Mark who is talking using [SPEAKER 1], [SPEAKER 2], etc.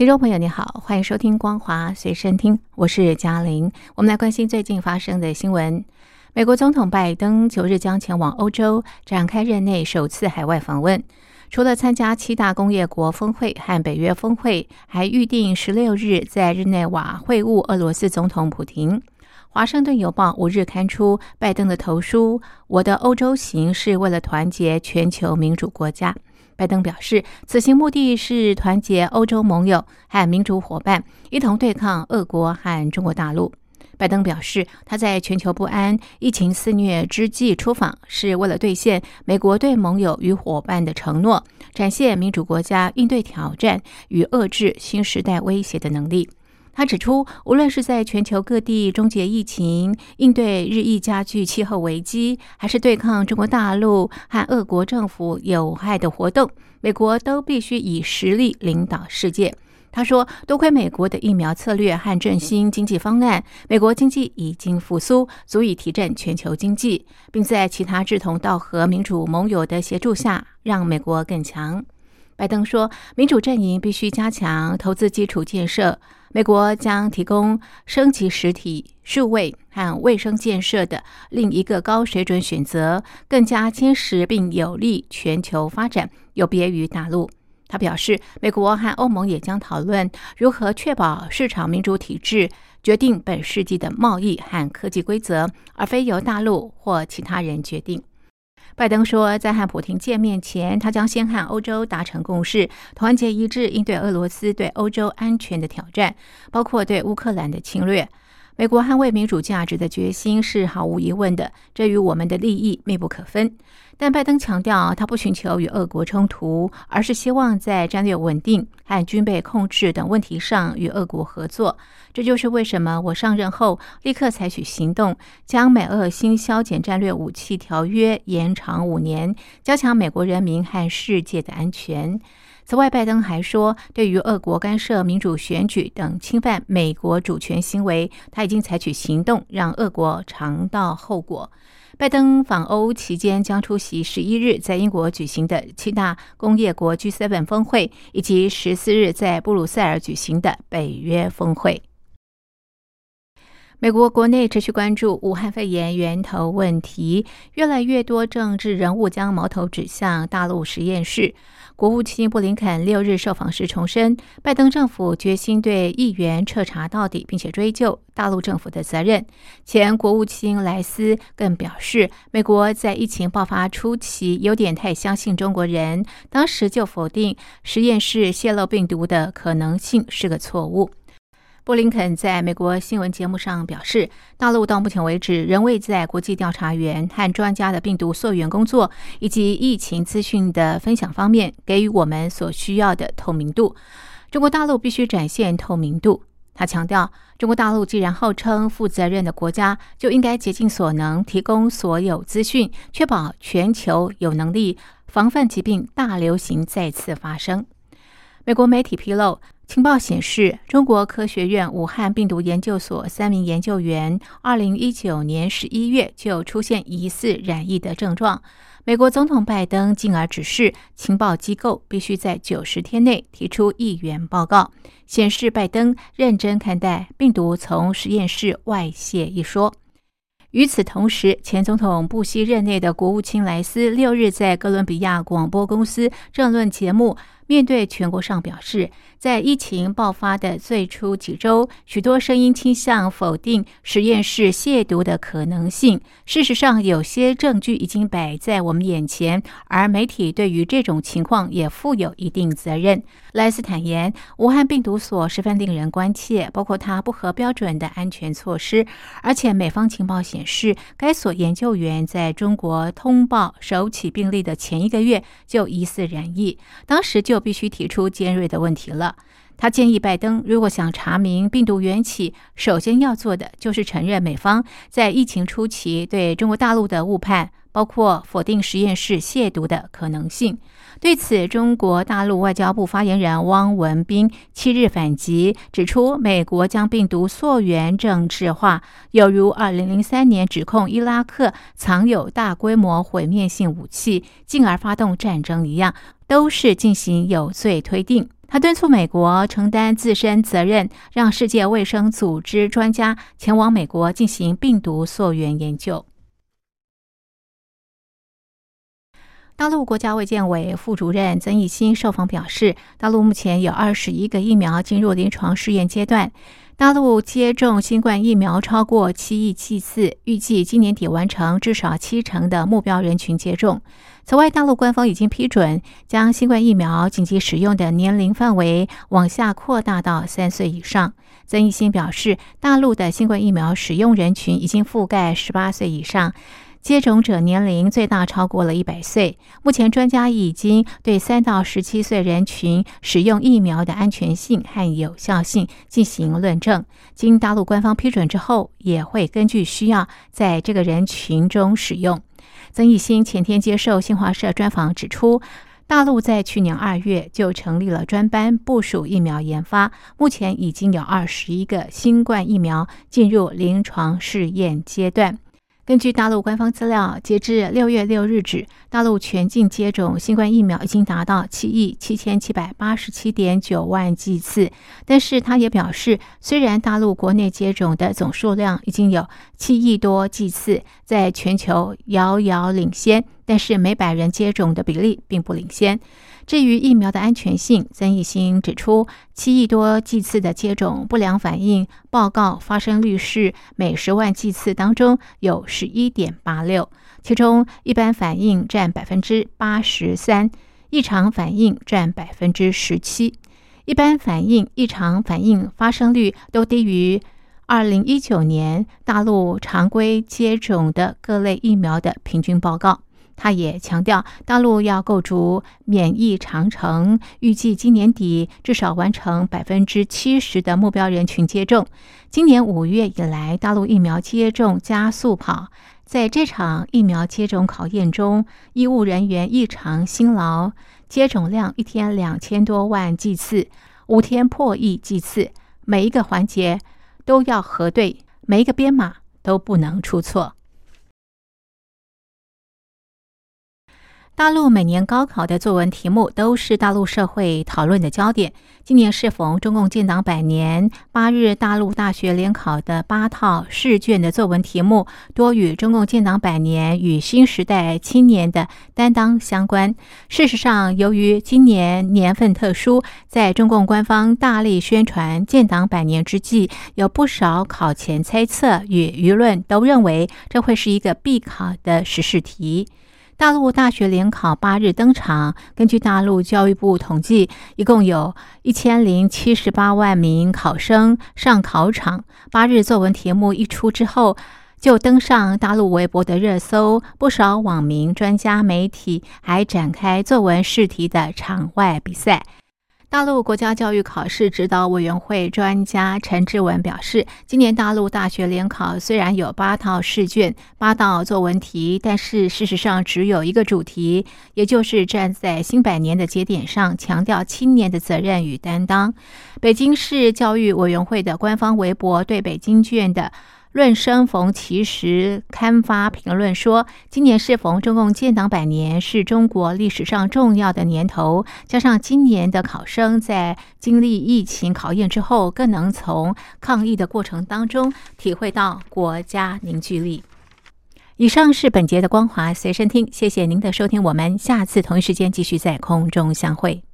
[SPEAKER 1] 听众朋友，你好，欢迎收听《光华随身听》，我是嘉玲。我们来关心最近发生的新闻。美国总统拜登九日将前往欧洲，展开任内首次海外访问。除了参加七大工业国峰会和北约峰会，还预定十六日在日内瓦会晤俄罗斯总统普京。华盛顿邮报五日刊出拜登的投书：“我的欧洲行是为了团结全球民主国家。”拜登表示，此行目的是团结欧洲盟友和民主伙伴，一同对抗俄国和中国大陆。拜登表示，他在全球不安、疫情肆虐之际出访，是为了兑现美国对盟友与伙伴的承诺，展现民主国家应对挑战与遏制新时代威胁的能力。他指出，无论是在全球各地终结疫情、应对日益加剧气候危机，还是对抗中国大陆和俄国政府有害的活动，美国都必须以实力领导世界。他说：“多亏美国的疫苗策略和振兴经济方案，美国经济已经复苏，足以提振全球经济，并在其他志同道合民主盟友的协助下，让美国更强。”拜登说：“民主阵营必须加强投资基础建设，美国将提供升级实体、数位和卫生建设的另一个高水准选择，更加坚实并有利全球发展，有别于大陆。”他表示，美国和欧盟也将讨论如何确保市场民主体制决定本世纪的贸易和科技规则，而非由大陆或其他人决定。拜登说，在和普京见面前，他将先和欧洲达成共识，团结一致应对俄罗斯对欧洲安全的挑战，包括对乌克兰的侵略。美国捍卫民主价值的决心是毫无疑问的，这与我们的利益密不可分。但拜登强调，他不寻求与俄国冲突，而是希望在战略稳定和军备控制等问题上与俄国合作。这就是为什么我上任后立刻采取行动，将美俄新削减战略武器条约延长五年，加强美国人民和世界的安全。此外，拜登还说，对于俄国干涉民主选举等侵犯美国主权行为，他已经采取行动，让俄国尝到后果。拜登访欧期间将出席十一日在英国举行的七大工业国 G7 峰会，以及十四日在布鲁塞尔举行的北约峰会。美国国内持续关注武汉肺炎源头问题，越来越多政治人物将矛头指向大陆实验室。国务卿布林肯六日受访时重申，拜登政府决心对议员彻查到底，并且追究大陆政府的责任。前国务卿莱斯更表示，美国在疫情爆发初期有点太相信中国人，当时就否定实验室泄露病毒的可能性是个错误。布林肯在美国新闻节目上表示，大陆到目前为止仍未在国际调查员和专家的病毒溯源工作以及疫情资讯的分享方面给予我们所需要的透明度。中国大陆必须展现透明度。他强调，中国大陆既然号称负责任的国家，就应该竭尽所能提供所有资讯，确保全球有能力防范疾病大流行再次发生。美国媒体披露。情报显示，中国科学院武汉病毒研究所三名研究员，二零一九年十一月就出现疑似染疫的症状。美国总统拜登进而指示情报机构必须在九十天内提出议员报告，显示拜登认真看待病毒从实验室外泄一说。与此同时，前总统布希任内的国务卿莱斯六日在哥伦比亚广播公司政论节目。面对全国上表示，在疫情爆发的最初几周，许多声音倾向否定实验室亵渎的可能性。事实上，有些证据已经摆在我们眼前，而媒体对于这种情况也负有一定责任。莱斯坦言，武汉病毒所十分令人关切，包括它不合标准的安全措施，而且美方情报显示，该所研究员在中国通报首起病例的前一个月就疑似染疫，当时就。必须提出尖锐的问题了。他建议拜登，如果想查明病毒源起，首先要做的就是承认美方在疫情初期对中国大陆的误判，包括否定实验室亵渎的可能性。对此，中国大陆外交部发言人汪文斌七日反击，指出美国将病毒溯源政治化，有如2003年指控伊拉克藏有大规模毁灭性武器，进而发动战争一样，都是进行有罪推定。他敦促美国承担自身责任，让世界卫生组织专家前往美国进行病毒溯源研究。大陆国家卫健委副主任曾益新受访表示，大陆目前有二十一个疫苗进入临床试验阶段。大陆接种新冠疫苗超过七亿剂次，预计今年底完成至少七成的目标人群接种。此外，大陆官方已经批准将新冠疫苗紧急使用的年龄范围往下扩大到三岁以上。曾益新表示，大陆的新冠疫苗使用人群已经覆盖十八岁以上。接种者年龄最大超过了一百岁。目前，专家已经对三到十七岁人群使用疫苗的安全性和有效性进行论证。经大陆官方批准之后，也会根据需要在这个人群中使用。曾益新前天接受新华社专访指出，大陆在去年二月就成立了专班部署疫苗研发，目前已经有二十一个新冠疫苗进入临床试验阶段。根据大陆官方资料，截至六月六日止，大陆全境接种新冠疫苗已经达到七亿七千七百八十七点九万剂次。但是，他也表示，虽然大陆国内接种的总数量已经有七亿多剂次，在全球遥遥领先，但是每百人接种的比例并不领先。至于疫苗的安全性，曾益新指出，七亿多剂次的接种不良反应报告发生率是每十万剂次当中有十一点八六，其中一般反应占百分之八十三，异常反应占百分之十七。一般反应、异常反应发生率都低于二零一九年大陆常规接种的各类疫苗的平均报告。他也强调，大陆要构筑免疫长城，预计今年底至少完成百分之七十的目标人群接种。今年五月以来，大陆疫苗接种加速跑，在这场疫苗接种考验中，医务人员异常辛劳，接种量一天两千多万剂次，五天破亿剂次，每一个环节都要核对，每一个编码都不能出错。大陆每年高考的作文题目都是大陆社会讨论的焦点。今年适逢中共建党百年，八日大陆大学联考的八套试卷的作文题目多与中共建党百年与新时代青年的担当相关。事实上，由于今年年份特殊，在中共官方大力宣传建党百年之际，有不少考前猜测与舆论都认为这会是一个必考的时事题。大陆大学联考八日登场。根据大陆教育部统计，一共有一千零七十八万名考生上考场。八日作文题目一出之后，就登上大陆微博的热搜。不少网民、专家、媒体还展开作文试题的场外比赛。大陆国家教育考试指导委员会专家陈志文表示，今年大陆大学联考虽然有八套试卷、八道作文题，但是事实上只有一个主题，也就是站在新百年的节点上，强调青年的责任与担当。北京市教育委员会的官方微博对北京卷的。论生逢其时刊发评论说，今年适逢中共建党百年，是中国历史上重要的年头。加上今年的考生在经历疫情考验之后，更能从抗疫的过程当中体会到国家凝聚力。以上是本节的光华随身听，谢谢您的收听，我们下次同一时间继续在空中相会。